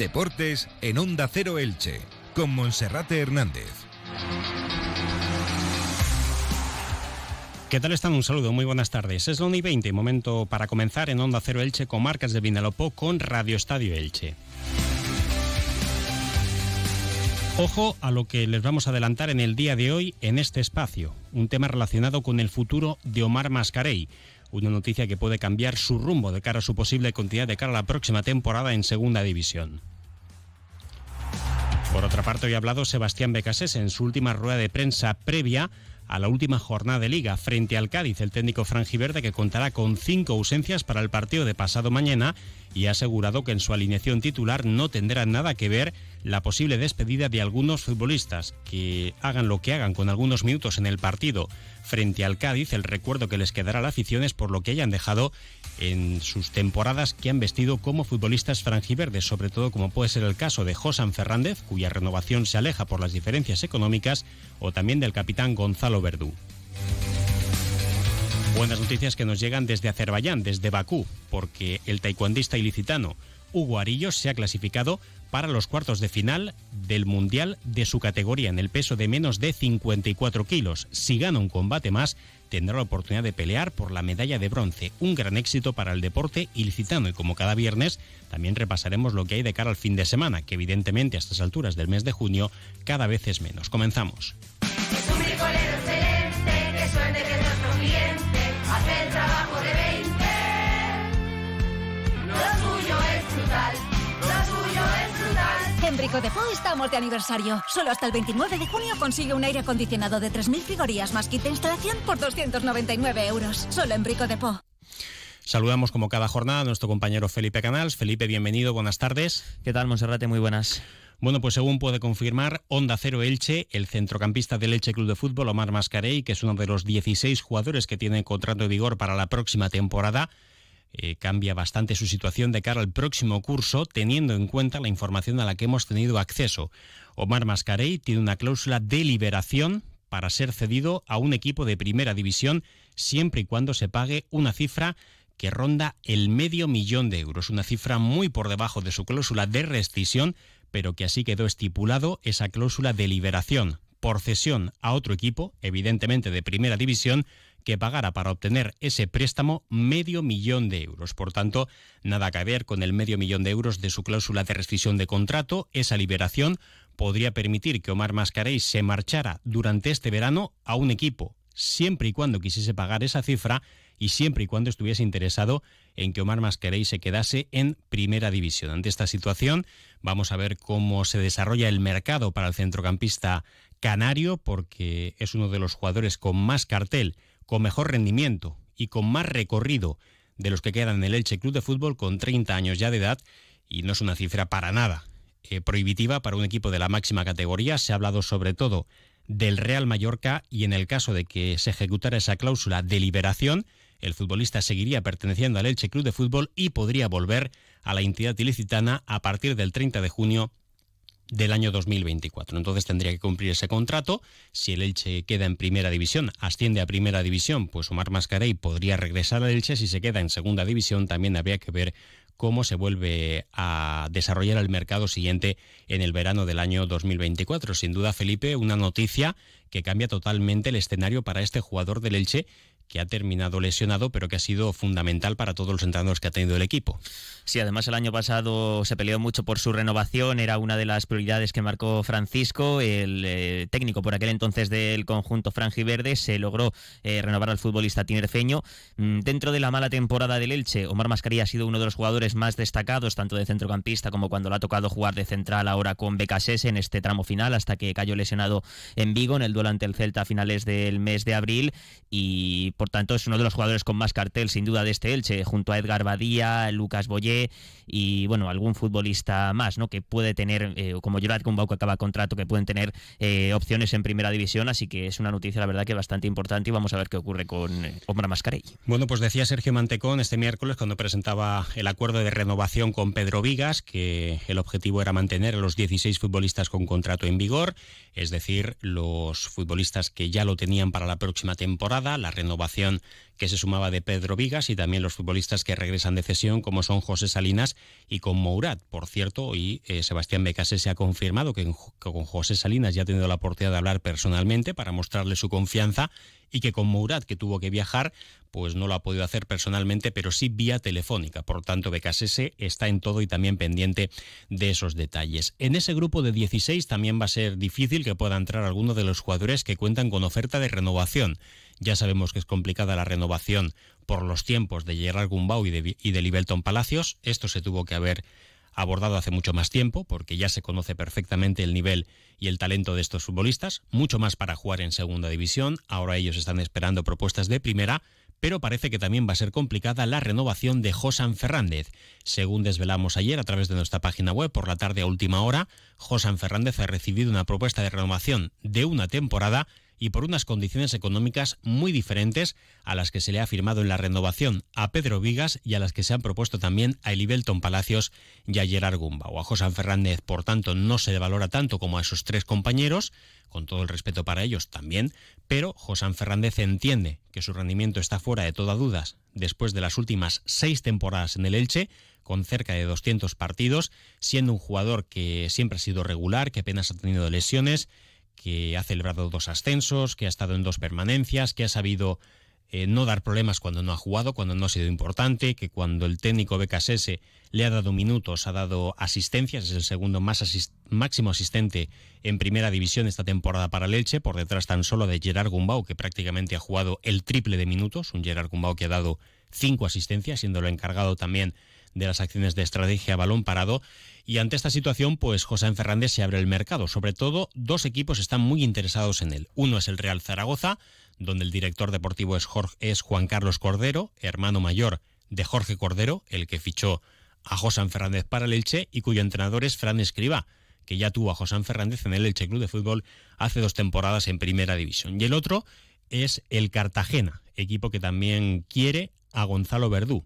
Deportes en Onda Cero Elche, con Monserrate Hernández. ¿Qué tal están? Un saludo, muy buenas tardes. Es la 1 y 20, momento para comenzar en Onda Cero Elche con marcas de Vinalopó con Radio Estadio Elche. Ojo a lo que les vamos a adelantar en el día de hoy en este espacio, un tema relacionado con el futuro de Omar Mascarey, una noticia que puede cambiar su rumbo de cara a su posible continuidad de cara a la próxima temporada en Segunda División. Por otra parte, hoy ha hablado Sebastián Becasés en su última rueda de prensa previa a la última jornada de liga frente al Cádiz, el técnico franjiverde que contará con cinco ausencias para el partido de pasado mañana y ha asegurado que en su alineación titular no tendrá nada que ver la posible despedida de algunos futbolistas que hagan lo que hagan con algunos minutos en el partido frente al Cádiz, el recuerdo que les quedará a la afición es por lo que hayan dejado en sus temporadas que han vestido como futbolistas franjiverdes, sobre todo como puede ser el caso de Josan Fernández, cuya renovación se aleja por las diferencias económicas, o también del capitán Gonzalo Verdú. Buenas noticias que nos llegan desde Azerbaiyán, desde Bakú, porque el taekwondista ilicitano Hugo Arillos se ha clasificado para los cuartos de final del Mundial de su categoría en el peso de menos de 54 kilos. Si gana un combate más, tendrá la oportunidad de pelear por la medalla de bronce. Un gran éxito para el deporte ilicitano y como cada viernes también repasaremos lo que hay de cara al fin de semana, que evidentemente a estas alturas del mes de junio cada vez es menos. Comenzamos. En Brico de Po estamos de aniversario. Solo hasta el 29 de junio consigue un aire acondicionado de 3.000 frigorías más kit de instalación por 299 euros. Solo en Brico de Po. Saludamos como cada jornada a nuestro compañero Felipe Canals. Felipe, bienvenido, buenas tardes. ¿Qué tal, Monserrate? Muy buenas. Bueno, pues según puede confirmar Onda Cero Elche, el centrocampista del Elche Club de Fútbol, Omar Mascarey, que es uno de los 16 jugadores que tiene contrato de vigor para la próxima temporada, eh, cambia bastante su situación de cara al próximo curso, teniendo en cuenta la información a la que hemos tenido acceso. Omar Mascarey tiene una cláusula de liberación para ser cedido a un equipo de primera división siempre y cuando se pague una cifra que ronda el medio millón de euros, una cifra muy por debajo de su cláusula de rescisión, pero que así quedó estipulado esa cláusula de liberación por cesión a otro equipo, evidentemente de primera división, que pagara para obtener ese préstamo medio millón de euros. Por tanto, nada que ver con el medio millón de euros de su cláusula de rescisión de contrato. Esa liberación podría permitir que Omar Mascarey se marchara durante este verano a un equipo, siempre y cuando quisiese pagar esa cifra y siempre y cuando estuviese interesado en que Omar Mascarey se quedase en primera división. Ante esta situación, vamos a ver cómo se desarrolla el mercado para el centrocampista canario, porque es uno de los jugadores con más cartel con mejor rendimiento y con más recorrido de los que quedan en el Elche Club de Fútbol con 30 años ya de edad y no es una cifra para nada eh, prohibitiva para un equipo de la máxima categoría. Se ha hablado sobre todo del Real Mallorca y en el caso de que se ejecutara esa cláusula de liberación, el futbolista seguiría perteneciendo al Elche Club de Fútbol y podría volver a la entidad ilicitana a partir del 30 de junio del año 2024. Entonces tendría que cumplir ese contrato. Si el Elche queda en primera división, asciende a primera división, pues Omar Mascarey podría regresar al Elche. Si se queda en segunda división, también habría que ver cómo se vuelve a desarrollar el mercado siguiente en el verano del año 2024. Sin duda, Felipe, una noticia que cambia totalmente el escenario para este jugador del Elche que ha terminado lesionado, pero que ha sido fundamental para todos los entrenadores que ha tenido el equipo. Sí, además el año pasado se peleó mucho por su renovación, era una de las prioridades que marcó Francisco, el eh, técnico por aquel entonces del conjunto Verde, se logró eh, renovar al futbolista tinerfeño. Mm, dentro de la mala temporada del Elche, Omar Mascarilla ha sido uno de los jugadores más destacados, tanto de centrocampista como cuando le ha tocado jugar de central ahora con Becasés en este tramo final, hasta que cayó lesionado en Vigo en el duelo ante el Celta a finales del mes de abril y por tanto es uno de los jugadores con más cartel sin duda de este Elche, junto a Edgar Badía, Lucas Boyé y bueno, algún futbolista más, ¿no? Que puede tener, eh, como Gerard Kumbau que acaba contrato, que pueden tener eh, opciones en primera división, así que es una noticia la verdad que bastante importante y vamos a ver qué ocurre con eh, Omar Mascarell. Bueno, pues decía Sergio Mantecón este miércoles cuando presentaba el acuerdo de renovación con Pedro Vigas que el objetivo era mantener a los 16 futbolistas con contrato en vigor, es decir, los futbolistas que ya lo tenían para la próxima temporada, la renovación que se sumaba de Pedro Vigas y también los futbolistas que regresan de cesión como son José Salinas y con Mourat. Por cierto, hoy eh, Sebastián Becase se ha confirmado que, con José Salinas ya ha tenido la oportunidad de hablar personalmente para mostrarle su confianza y que con Mourat, que tuvo que viajar, pues no lo ha podido hacer personalmente, pero sí vía telefónica. Por tanto, Becasese está en todo y también pendiente de esos detalles. En ese grupo de 16 también va a ser difícil que pueda entrar alguno de los jugadores que cuentan con oferta de renovación. Ya sabemos que es complicada la renovación por los tiempos de Gerard Gumbau y de, y de Libelton Palacios. Esto se tuvo que haber abordado hace mucho más tiempo, porque ya se conoce perfectamente el nivel y el talento de estos futbolistas, mucho más para jugar en segunda división. Ahora ellos están esperando propuestas de primera, pero parece que también va a ser complicada la renovación de Josan Fernández. Según desvelamos ayer a través de nuestra página web por la tarde a última hora, Josan Fernández ha recibido una propuesta de renovación de una temporada y por unas condiciones económicas muy diferentes a las que se le ha firmado en la renovación a Pedro Vigas y a las que se han propuesto también a Elibelton Palacios y a Gerard Gumba. O a José Fernández, por tanto, no se le valora tanto como a esos tres compañeros, con todo el respeto para ellos también, pero José Fernández entiende que su rendimiento está fuera de toda dudas después de las últimas seis temporadas en el Elche, con cerca de 200 partidos, siendo un jugador que siempre ha sido regular, que apenas ha tenido lesiones, que ha celebrado dos ascensos, que ha estado en dos permanencias, que ha sabido eh, no dar problemas cuando no ha jugado, cuando no ha sido importante, que cuando el técnico BKSS le ha dado minutos, ha dado asistencias, es el segundo más máximo asistente en primera división esta temporada para el por detrás tan solo de Gerard Gumbau, que prácticamente ha jugado el triple de minutos, un Gerard Gumbau que ha dado cinco asistencias, siendo lo encargado también de las acciones de estrategia balón parado. Y ante esta situación, pues José Fernández se abre el mercado. Sobre todo, dos equipos están muy interesados en él. Uno es el Real Zaragoza, donde el director deportivo es, es Juan Carlos Cordero, hermano mayor de Jorge Cordero, el que fichó a José Fernández para el Elche y cuyo entrenador es Fran Escriba, que ya tuvo a José Fernández en el Elche Club de Fútbol hace dos temporadas en Primera División. Y el otro es el Cartagena, equipo que también quiere a Gonzalo Verdú,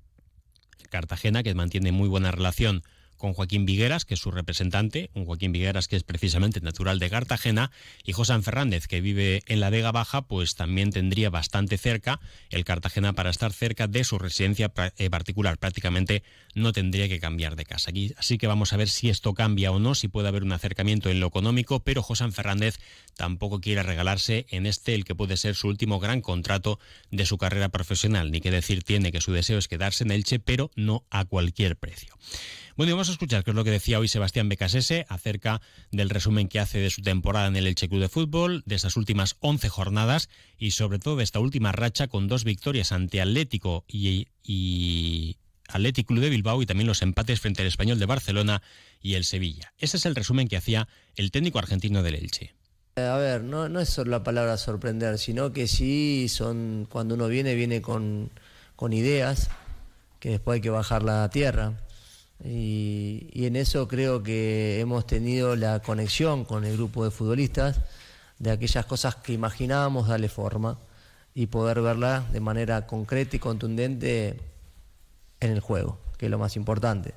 Cartagena, que mantiene muy buena relación con Joaquín Vigueras, que es su representante, un Joaquín Vigueras que es precisamente natural de Cartagena, y José Fernández, que vive en la Vega Baja, pues también tendría bastante cerca el Cartagena para estar cerca de su residencia eh, particular. Prácticamente no tendría que cambiar de casa. Así que vamos a ver si esto cambia o no, si puede haber un acercamiento en lo económico, pero José Fernández tampoco quiere regalarse en este el que puede ser su último gran contrato de su carrera profesional. Ni que decir tiene que su deseo es quedarse en Elche, pero no a cualquier precio. Bueno, vamos a escuchar qué es lo que decía hoy Sebastián Becasese acerca del resumen que hace de su temporada en el Elche Club de Fútbol, de esas últimas 11 jornadas y sobre todo de esta última racha con dos victorias ante Atlético y, Atlético Club de Bilbao y también los empates frente al Español de Barcelona y el Sevilla. Ese es el resumen que hacía el técnico argentino del Elche. A ver, no, no es la palabra sorprender, sino que sí son, cuando uno viene, viene con, con ideas que después hay que bajar la tierra. Y, en eso creo que hemos tenido la conexión con el grupo de futbolistas de aquellas cosas que imaginábamos darle forma y poder verlas de manera concreta y contundente en el juego, que es lo más importante.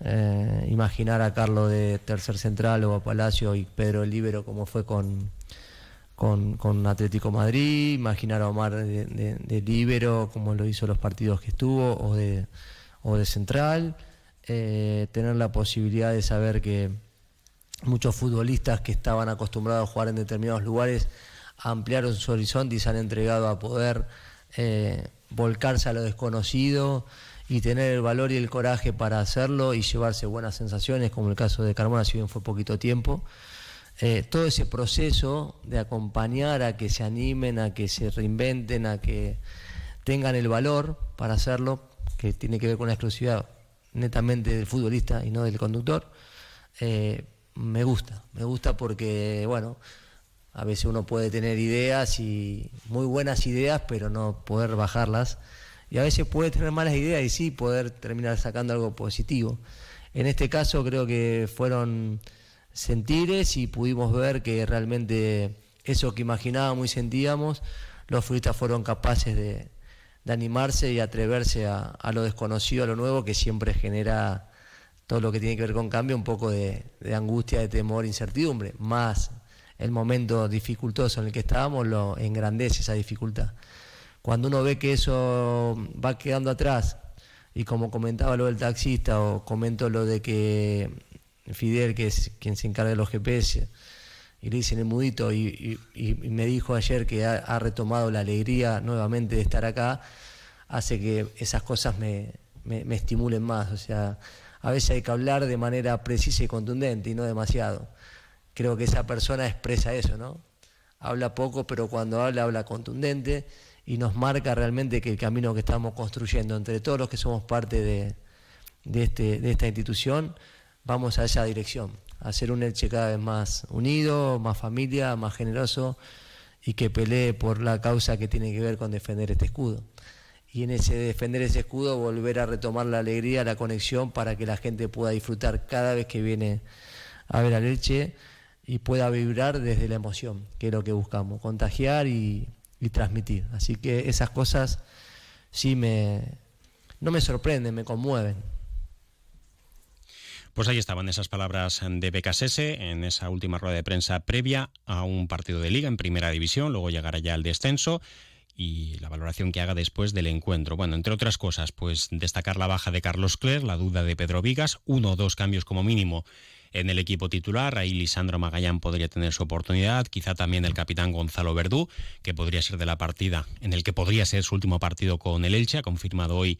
Eh, imaginar a Carlos de tercer central o a Palacio y Pedro el Libero como fue con, con, Atlético Madrid, imaginar a Omar de, de, Libero como lo hizo los partidos que estuvo o de, o de central eh, tener la posibilidad de saber que muchos futbolistas que estaban acostumbrados a jugar en determinados lugares ampliaron su horizonte y se han entregado a poder eh, volcarse a lo desconocido y tener el valor y el coraje para hacerlo y llevarse buenas sensaciones, como el caso de Carmona, si bien fue poquito tiempo. Eh, todo ese proceso de acompañar a que se animen, a que se reinventen, a que tengan el valor para hacerlo, que tiene que ver con la exclusividad netamente del futbolista y no del conductor, eh, me gusta. Me gusta porque, bueno, a veces uno puede tener ideas y muy buenas ideas, pero no poder bajarlas. Y a veces puede tener malas ideas y sí poder terminar sacando algo positivo. En este caso creo que fueron sentires y pudimos ver que realmente eso que imaginábamos y sentíamos, los futbolistas fueron capaces de, de animarse y atreverse a, lo desconocido, a lo nuevo, que siempre genera todo lo que tiene que ver con cambio, un poco de, angustia, de temor, incertidumbre. Más el momento dificultoso en el que estábamos lo engrandece esa dificultad. cuando uno ve que eso va quedando atrás, y como comentaba lo del taxista o comento lo de que Fidel, que es quien se encarga de los GPS, y le dicen el mudito y, me dijo ayer que ha, retomado la alegría nuevamente de estar acá, hace que esas cosas me, me, estimulen más. O sea, a veces hay que hablar de manera precisa y contundente y no demasiado. Creo que esa persona expresa eso, ¿no? Habla poco, pero cuando habla, habla contundente y nos marca realmente que el camino que estamos construyendo entre todos los que somos parte de, de, este, de esta institución, vamos a esa dirección hacer un Elche cada vez más unido, más familia, más generoso y que pelee por la causa que tiene que ver con defender este escudo. Y en ese defender ese escudo volver a retomar la alegría, la conexión para que la gente pueda disfrutar cada vez que viene a ver al Elche y pueda vibrar desde la emoción, que es lo que buscamos, contagiar y, y transmitir. Así que esas cosas sí me, no me sorprenden, me conmueven. Pues ahí estaban esas palabras de Becasese en esa última rueda de prensa previa a un partido de liga en primera división, luego llegará ya el descenso y la valoración que haga después del encuentro. Bueno, entre otras cosas, pues destacar la baja de Carlos Cler, la duda de Pedro Vigas, uno o dos cambios como mínimo en el equipo titular. Ahí Lisandro Magallán podría tener su oportunidad. Quizá también el capitán Gonzalo Verdú, que podría ser de la partida en el que podría ser su último partido con el Elche. Ha confirmado hoy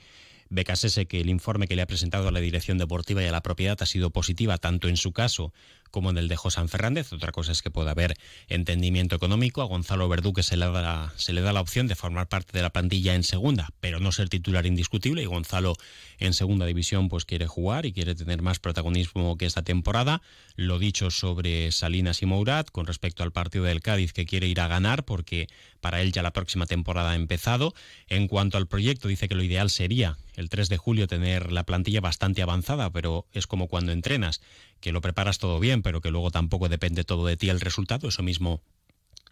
Becasese que el informe que le ha presentado a la dirección deportiva y a la propiedad ha sido positiva tanto en su caso como en el de José Fernández. Otra cosa es que pueda haber entendimiento económico. A Gonzalo Verdú que se le, da, se le da la opción de formar parte de la plantilla en segunda, pero no ser titular indiscutible. Y Gonzalo en segunda división pues quiere jugar y quiere tener más protagonismo que esta temporada. Lo dicho sobre Salinas y Mourat con respecto al partido del Cádiz que quiere ir a ganar porque para él ya la próxima temporada ha empezado. En cuanto al proyecto dice que lo ideal sería el 3 de julio tener la plantilla bastante avanzada, pero es como cuando entrenas que lo preparas todo bien, pero que luego tampoco depende todo de ti el resultado. Eso mismo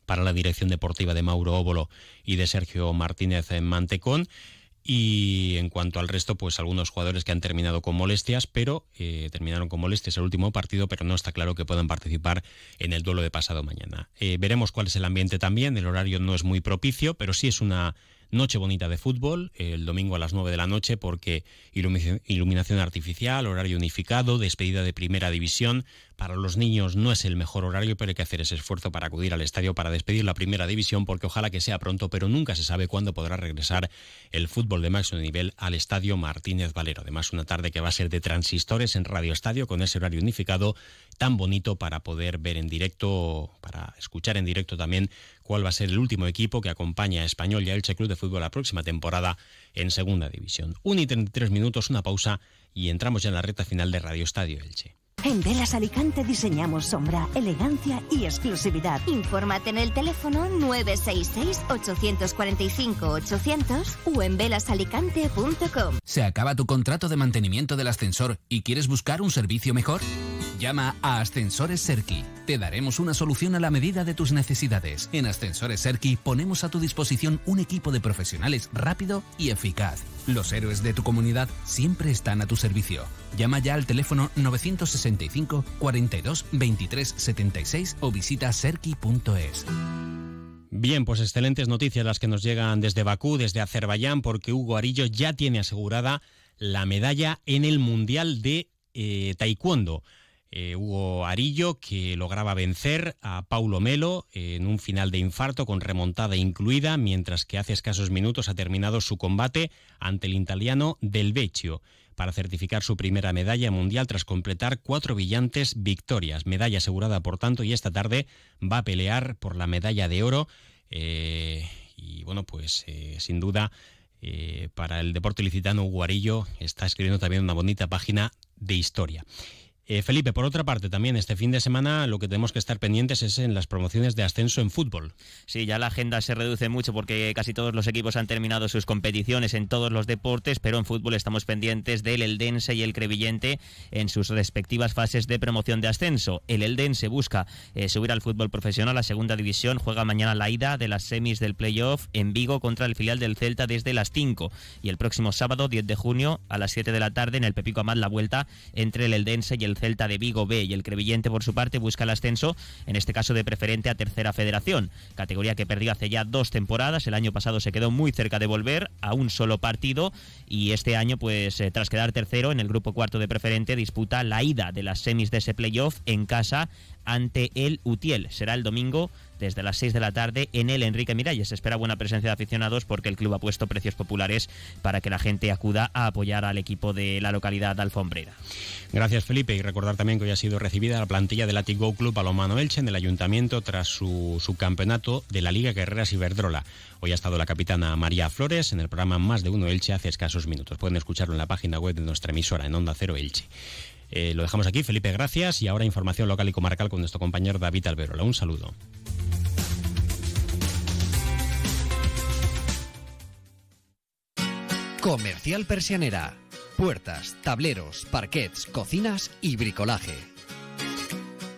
para la dirección deportiva de Mauro Óbolo y de Sergio Martínez en Mantecón. Y en cuanto al resto, pues algunos jugadores que han terminado con molestias, pero eh, terminaron con molestias el último partido, pero no está claro que puedan participar en el duelo de pasado mañana. Eh, veremos cuál es el ambiente también. El horario no es muy propicio, pero sí es una Noche bonita de fútbol, el domingo a las 9 de la noche, porque iluminación artificial, horario unificado, despedida de primera división. Para los niños no es el mejor horario, pero hay que hacer ese esfuerzo para acudir al estadio para despedir la primera división, porque ojalá que sea pronto, pero nunca se sabe cuándo podrá regresar el fútbol de máximo nivel al estadio Martínez Valero. Además, una tarde que va a ser de transistores en Radio Estadio, con ese horario unificado tan bonito para poder ver en directo, para escuchar en directo también cuál va a ser el último equipo que acompaña a Español y a Elche Club de Fútbol la próxima temporada en Segunda División. Un y 33 minutos, una pausa y entramos ya en la recta final de Radio Estadio Elche. En Velas Alicante diseñamos sombra, elegancia y exclusividad. Infórmate en el teléfono 966-845-800 o en velasalicante.com. ¿Se acaba tu contrato de mantenimiento del ascensor y quieres buscar un servicio mejor? Llama a Ascensores Serki. Te daremos una solución a la medida de tus necesidades. En Ascensores Serki ponemos a tu disposición un equipo de profesionales rápido y eficaz. Los héroes de tu comunidad siempre están a tu servicio. Llama ya al teléfono 965 42 23 76 o visita serki.es. Bien, pues excelentes noticias las que nos llegan desde Bakú, desde Azerbaiyán, porque Hugo Arillo ya tiene asegurada la medalla en el Mundial de eh, Taekwondo. Eh, Hugo Arillo, que lograba vencer a Paulo Melo en un final de infarto con remontada incluida, mientras que hace escasos minutos ha terminado su combate ante el italiano Del Vecchio para certificar su primera medalla mundial tras completar cuatro brillantes victorias. Medalla asegurada, por tanto, y esta tarde va a pelear por la medalla de oro. Eh, y bueno, pues eh, sin duda para el deporte licitano Hugo Arillo está escribiendo también una bonita página de historia. Eh, Felipe, por otra parte, también este fin de semana lo que tenemos que estar pendientes es en las promociones de ascenso en fútbol. Sí, ya la agenda se reduce mucho porque casi todos los equipos han terminado sus competiciones en todos los deportes, pero en fútbol estamos pendientes del Eldense y el Crevillente en sus respectivas fases de promoción de ascenso. El Eldense busca eh, subir al fútbol profesional a segunda división, juega mañana la ida de las semis del playoff en Vigo contra el filial del Celta desde las 5 y el próximo sábado 10 de junio a las 7 de la tarde en el Pepico Amat la vuelta entre el Eldense y el el Celta de Vigo B y el Crevillente por su parte busca el ascenso, en este caso de preferente a tercera federación, categoría que perdió hace ya dos temporadas, el año pasado se quedó muy cerca de volver a un solo partido y este año pues eh, tras quedar tercero en el grupo cuarto de preferente disputa la ida de las semis de ese playoff en casa ante el Utiel. Será el domingo desde las 6 de la tarde en el Enrique Miralles. Se espera buena presencia de aficionados porque el club ha puesto precios populares para que la gente acuda a apoyar al equipo de la localidad alfombrera. Gracias Felipe y recordar también que hoy ha sido recibida la plantilla del Atic Go Club Palomano Elche en el ayuntamiento tras su subcampeonato de la Liga Guerreras Iberdrola. Hoy ha estado la capitana María Flores en el programa Más de Uno Elche hace escasos minutos. Pueden escucharlo en la página web de nuestra emisora en Onda Cero Elche. Eh, lo dejamos aquí, Felipe, gracias. Y ahora información local y comarcal con nuestro compañero David Alberola. Un saludo. Comercial Persianera. Puertas, tableros, parquets, cocinas y bricolaje